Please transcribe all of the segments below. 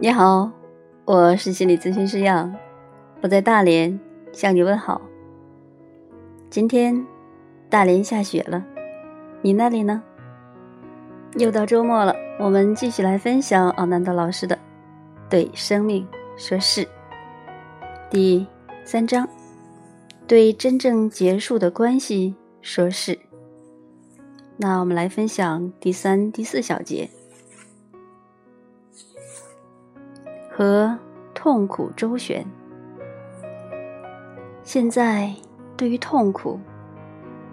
你好，我是心理咨询师杨，我在大连向你问好。今天大连下雪了，你那里呢？又到周末了，我们继续来分享奥南德老师的《对生命说是》第三章：对真正结束的关系说是。那我们来分享第三、第四小节。和痛苦周旋。现在对于痛苦，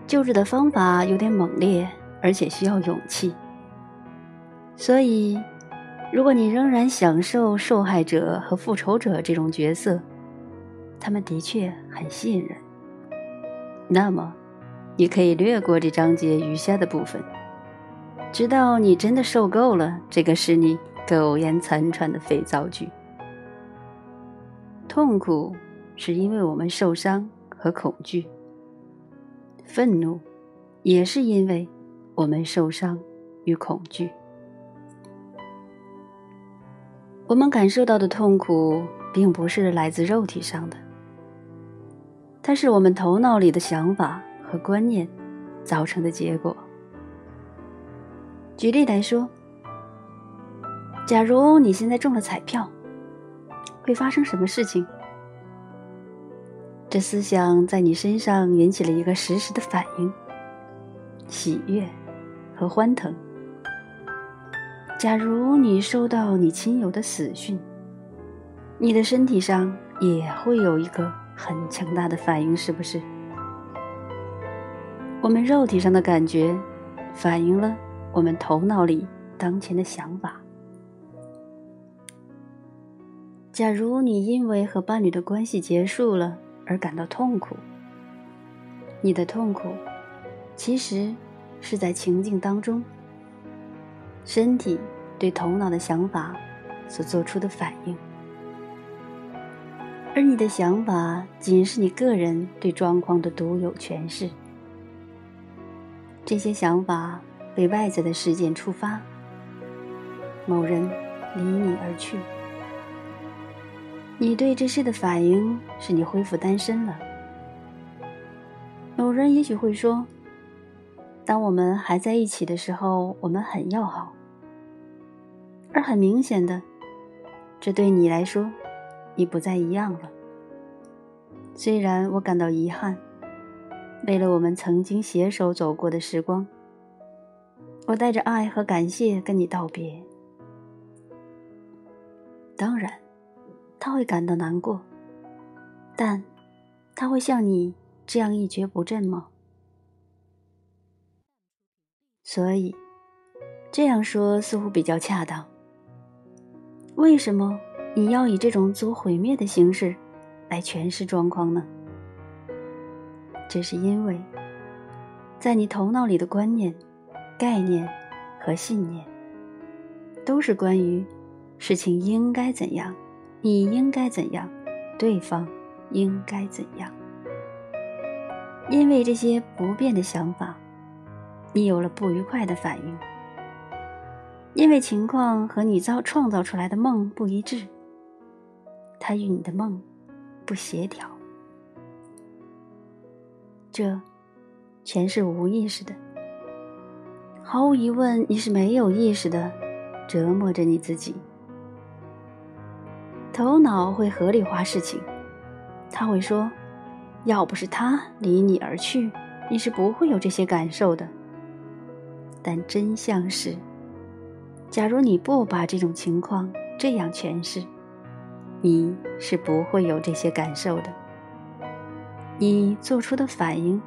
救治的方法有点猛烈，而且需要勇气。所以，如果你仍然享受受害者和复仇者这种角色，他们的确很吸引人。那么，你可以略过这章节余下的部分，直到你真的受够了这个是你。苟延残喘的肥皂剧。痛苦是因为我们受伤和恐惧，愤怒也是因为我们受伤与恐惧。我们感受到的痛苦，并不是来自肉体上的，它是我们头脑里的想法和观念造成的结果。举例来说。假如你现在中了彩票，会发生什么事情？这思想在你身上引起了一个实时的反应：喜悦和欢腾。假如你收到你亲友的死讯，你的身体上也会有一个很强大的反应，是不是？我们肉体上的感觉，反映了我们头脑里当前的想法。假如你因为和伴侣的关系结束了而感到痛苦，你的痛苦其实是在情境当中，身体对头脑的想法所做出的反应，而你的想法仅是你个人对状况的独有诠释。这些想法被外在的事件触发，某人离你而去。你对这事的反应是你恢复单身了。有人也许会说：“当我们还在一起的时候，我们很要好。”而很明显的，这对你来说，已不再一样了。虽然我感到遗憾，为了我们曾经携手走过的时光，我带着爱和感谢跟你道别。当然。他会感到难过，但他会像你这样一蹶不振吗？所以这样说似乎比较恰当。为什么你要以这种自我毁灭的形式来诠释状况呢？这是因为，在你头脑里的观念、概念和信念，都是关于事情应该怎样。你应该怎样？对方应该怎样？因为这些不变的想法，你有了不愉快的反应。因为情况和你造创造出来的梦不一致，它与你的梦不协调，这全是无意识的。毫无疑问，你是没有意识的折磨着你自己。头脑会合理化事情，他会说：“要不是他离你而去，你是不会有这些感受的。”但真相是，假如你不把这种情况这样诠释，你是不会有这些感受的。你做出的反应，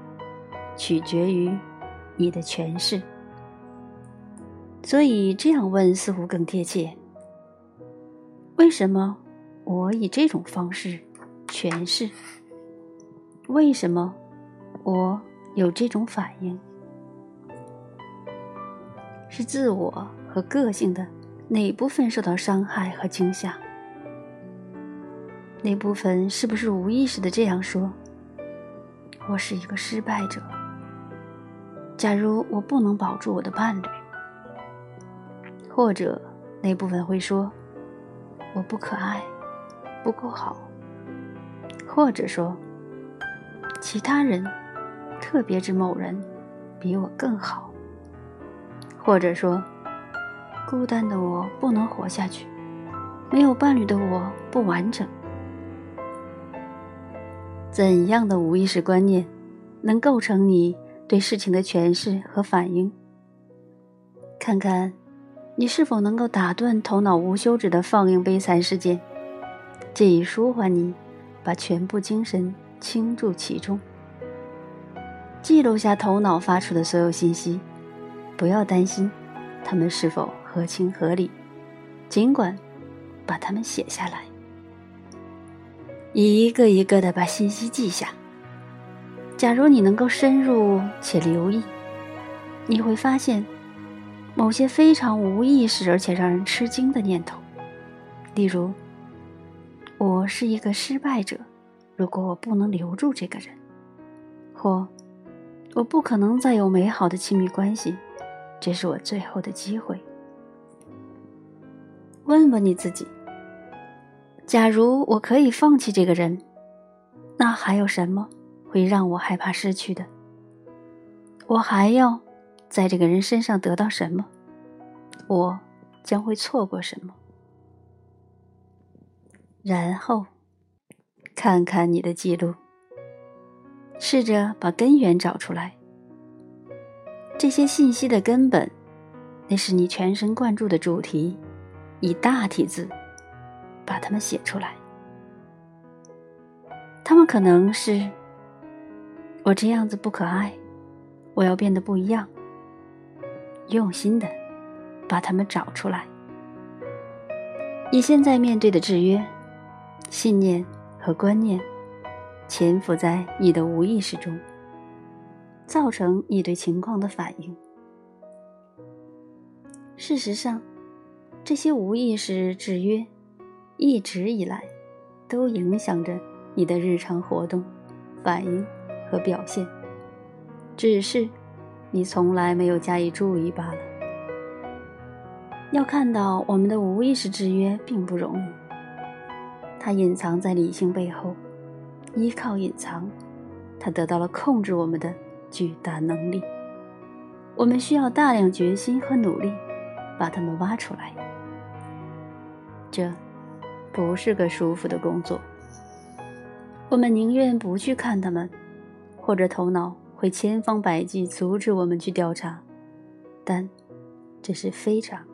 取决于你的诠释。所以这样问似乎更贴切：为什么？我以这种方式诠释，为什么我有这种反应？是自我和个性的哪部分受到伤害和惊吓？那部分是不是无意识的这样说？我是一个失败者。假如我不能保住我的伴侣，或者那部分会说。我不可爱，不够好，或者说，其他人，特别指某人，比我更好，或者说，孤单的我不能活下去，没有伴侣的我不完整。怎样的无意识观念，能构成你对事情的诠释和反应？看看。你是否能够打断头脑无休止的放映悲惨事件，借以舒缓你，把全部精神倾注其中？记录下头脑发出的所有信息，不要担心它们是否合情合理，尽管把它们写下来，一个一个的把信息记下。假如你能够深入且留意，你会发现。某些非常无意识而且让人吃惊的念头，例如：“我是一个失败者，如果我不能留住这个人；或我不可能再有美好的亲密关系，这是我最后的机会。”问问你自己：假如我可以放弃这个人，那还有什么会让我害怕失去的？我还要？在这个人身上得到什么，我将会错过什么？然后看看你的记录，试着把根源找出来。这些信息的根本，那是你全神贯注的主题，以大体字把它们写出来。他们可能是：我这样子不可爱，我要变得不一样。用心的把它们找出来。你现在面对的制约、信念和观念，潜伏在你的无意识中，造成你对情况的反应。事实上，这些无意识制约一直以来都影响着你的日常活动、反应和表现，只是。你从来没有加以注意罢了。要看到我们的无意识制约并不容易，它隐藏在理性背后，依靠隐藏，它得到了控制我们的巨大能力。我们需要大量决心和努力，把它们挖出来。这不是个舒服的工作。我们宁愿不去看它们，或者头脑。会千方百计阻止我们去调查，但这是非常、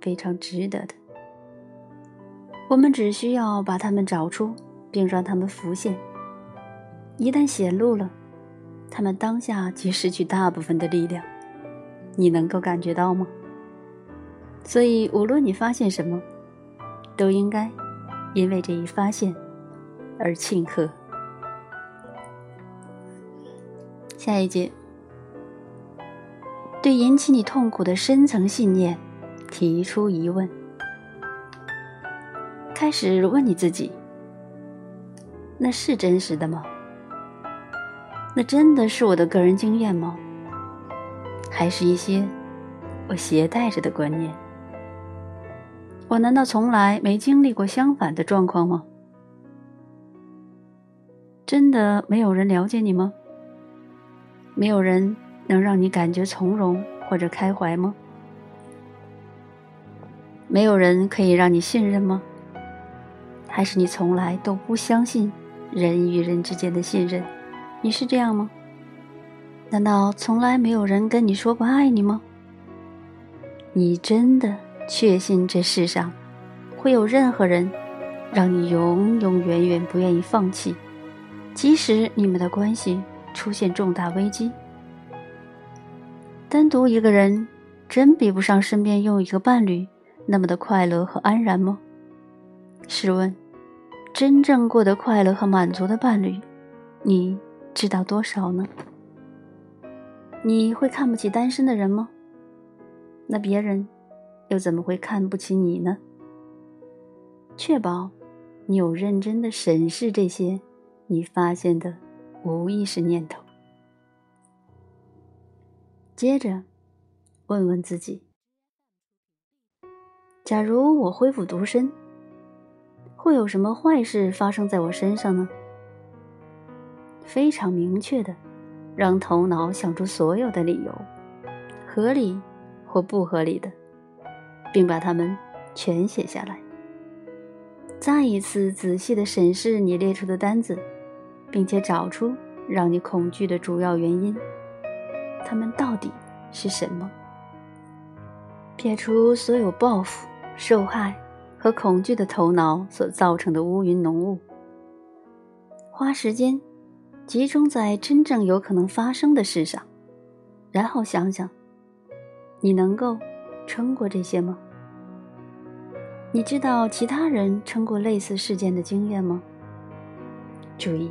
非常值得的。我们只需要把它们找出，并让它们浮现。一旦显露了，它们当下即失去大部分的力量。你能够感觉到吗？所以，无论你发现什么，都应该因为这一发现而庆贺。下一节，对引起你痛苦的深层信念提出疑问，开始问你自己：那是真实的吗？那真的是我的个人经验吗？还是一些我携带着的观念？我难道从来没经历过相反的状况吗？真的没有人了解你吗？没有人能让你感觉从容或者开怀吗？没有人可以让你信任吗？还是你从来都不相信人与人之间的信任？你是这样吗？难道从来没有人跟你说过爱你吗？你真的确信这世上会有任何人让你永永远远不愿意放弃，即使你们的关系？出现重大危机，单独一个人真比不上身边拥有一个伴侣那么的快乐和安然吗？试问，真正过得快乐和满足的伴侣，你知道多少呢？你会看不起单身的人吗？那别人又怎么会看不起你呢？确保你有认真的审视这些你发现的。无意识念头。接着，问问自己：假如我恢复独身，会有什么坏事发生在我身上呢？非常明确的，让头脑想出所有的理由，合理或不合理的，并把它们全写下来。再一次仔细的审视你列出的单子，并且找出让你恐惧的主要原因，它们到底是什么？撇除所有报复、受害和恐惧的头脑所造成的乌云浓雾，花时间集中在真正有可能发生的事上，然后想想，你能够撑过这些吗？你知道其他人撑过类似事件的经验吗？注意，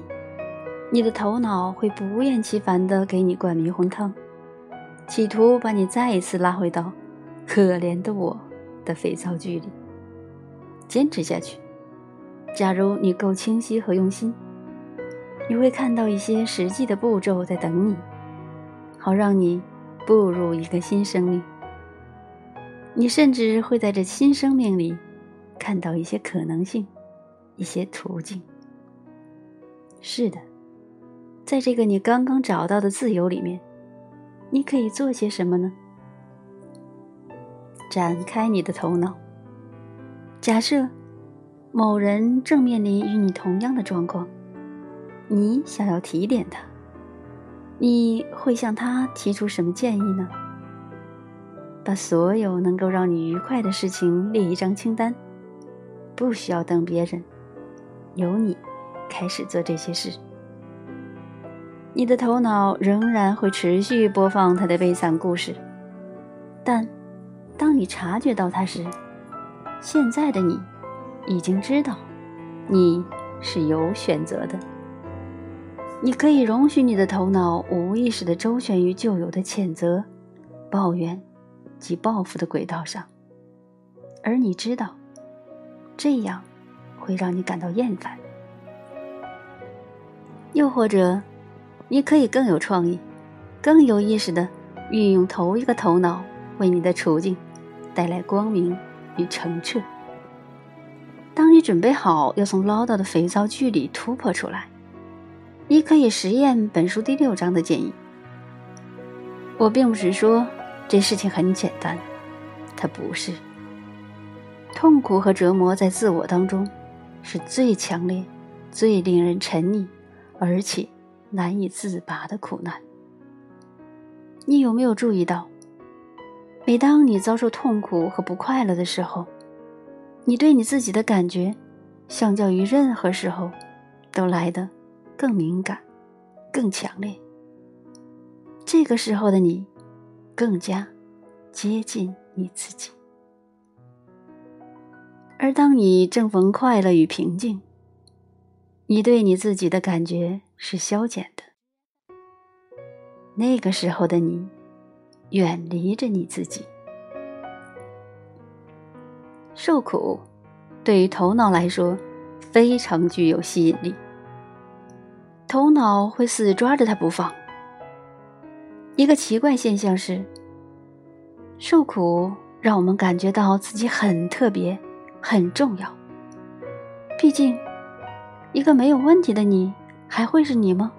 你的头脑会不厌其烦地给你灌迷魂汤，企图把你再一次拉回到“可怜的我”的肥皂剧里。坚持下去，假如你够清晰和用心，你会看到一些实际的步骤在等你，好让你步入一个新生命。你甚至会在这新生命里。看到一些可能性，一些途径。是的，在这个你刚刚找到的自由里面，你可以做些什么呢？展开你的头脑。假设某人正面临与你同样的状况，你想要提点他，你会向他提出什么建议呢？把所有能够让你愉快的事情列一张清单。不需要等别人，由你开始做这些事。你的头脑仍然会持续播放他的悲惨故事，但当你察觉到他时，现在的你已经知道，你是有选择的。你可以容许你的头脑无意识地周旋于旧有的谴责、抱怨及报复的轨道上，而你知道。这样会让你感到厌烦。又或者，你可以更有创意、更有意识的运用头一个头脑，为你的处境带来光明与澄澈。当你准备好要从唠叨的肥皂剧里突破出来，你可以实验本书第六章的建议。我并不是说这事情很简单，它不是。痛苦和折磨在自我当中，是最强烈、最令人沉溺，而且难以自拔的苦难。你有没有注意到，每当你遭受痛苦和不快乐的时候，你对你自己的感觉，相较于任何时候，都来得更敏感、更强烈。这个时候的你，更加接近你自己。而当你正逢快乐与平静，你对你自己的感觉是消减的。那个时候的你，远离着你自己。受苦，对于头脑来说，非常具有吸引力。头脑会死抓着它不放。一个奇怪现象是，受苦让我们感觉到自己很特别。很重要。毕竟，一个没有问题的你，还会是你吗？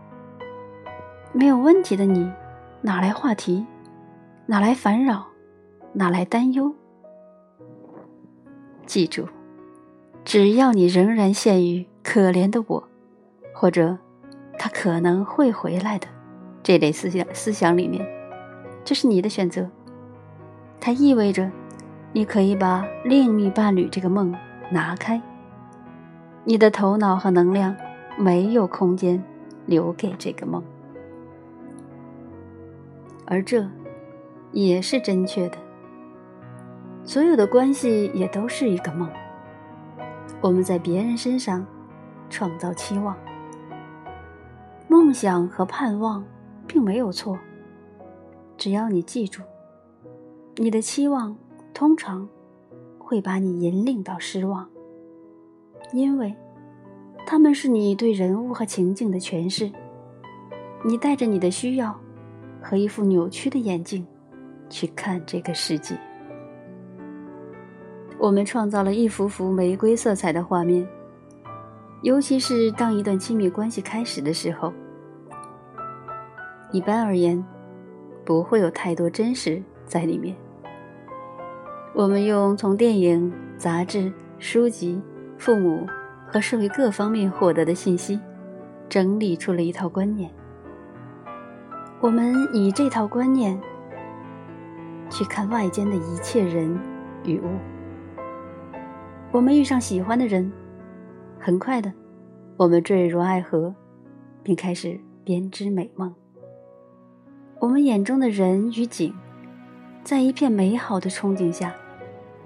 没有问题的你，哪来话题？哪来烦扰？哪来担忧？记住，只要你仍然陷于“可怜的我”或者“他可能会回来的”这类思想思想里面，这是你的选择。它意味着。你可以把另觅伴侣这个梦拿开，你的头脑和能量没有空间留给这个梦，而这也是正确的。所有的关系也都是一个梦。我们在别人身上创造期望，梦想和盼望并没有错，只要你记住，你的期望。通常会把你引领到失望，因为他们是你对人物和情境的诠释。你带着你的需要和一副扭曲的眼镜去看这个世界。我们创造了一幅幅玫瑰色彩的画面，尤其是当一段亲密关系开始的时候。一般而言，不会有太多真实在里面。我们用从电影、杂志、书籍、父母和社会各方面获得的信息，整理出了一套观念。我们以这套观念去看外间的一切人与物。我们遇上喜欢的人，很快的，我们坠入爱河，并开始编织美梦。我们眼中的人与景，在一片美好的憧憬下，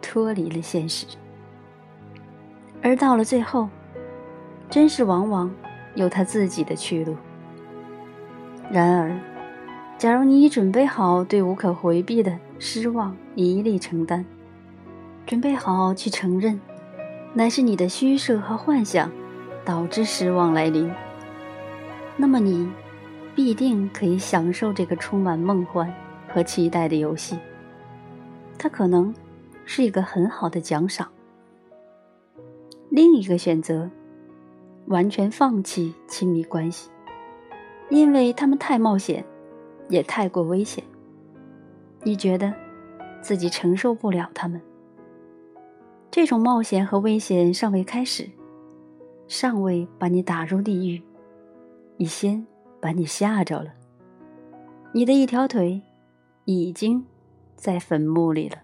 脱离了现实。而到了最后，真实往往有他自己的去路。然而，假如你已准备好对无可回避的失望一力承担，准备好去承认，乃是你的虚设和幻想导致失望来临，那么你。必定可以享受这个充满梦幻和期待的游戏。它可能是一个很好的奖赏。另一个选择，完全放弃亲密关系，因为他们太冒险，也太过危险。你觉得自己承受不了他们。这种冒险和危险尚未开始，尚未把你打入地狱，已先。把你吓着了，你的一条腿已经在坟墓里了。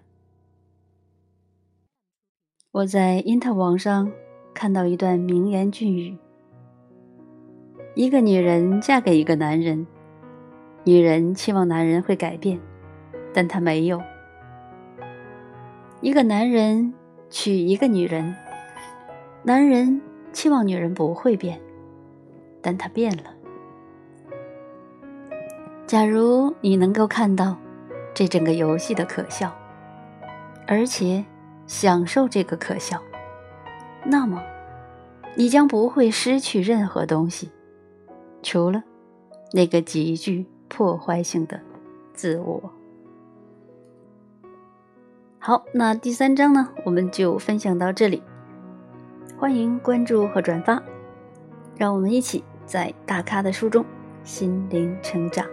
我在因特网上看到一段名言俊语：一个女人嫁给一个男人，女人期望男人会改变，但他没有；一个男人娶一个女人，男人期望女人不会变，但他变了。假如你能够看到这整个游戏的可笑，而且享受这个可笑，那么你将不会失去任何东西，除了那个极具破坏性的自我。好，那第三章呢，我们就分享到这里。欢迎关注和转发，让我们一起在大咖的书中心灵成长。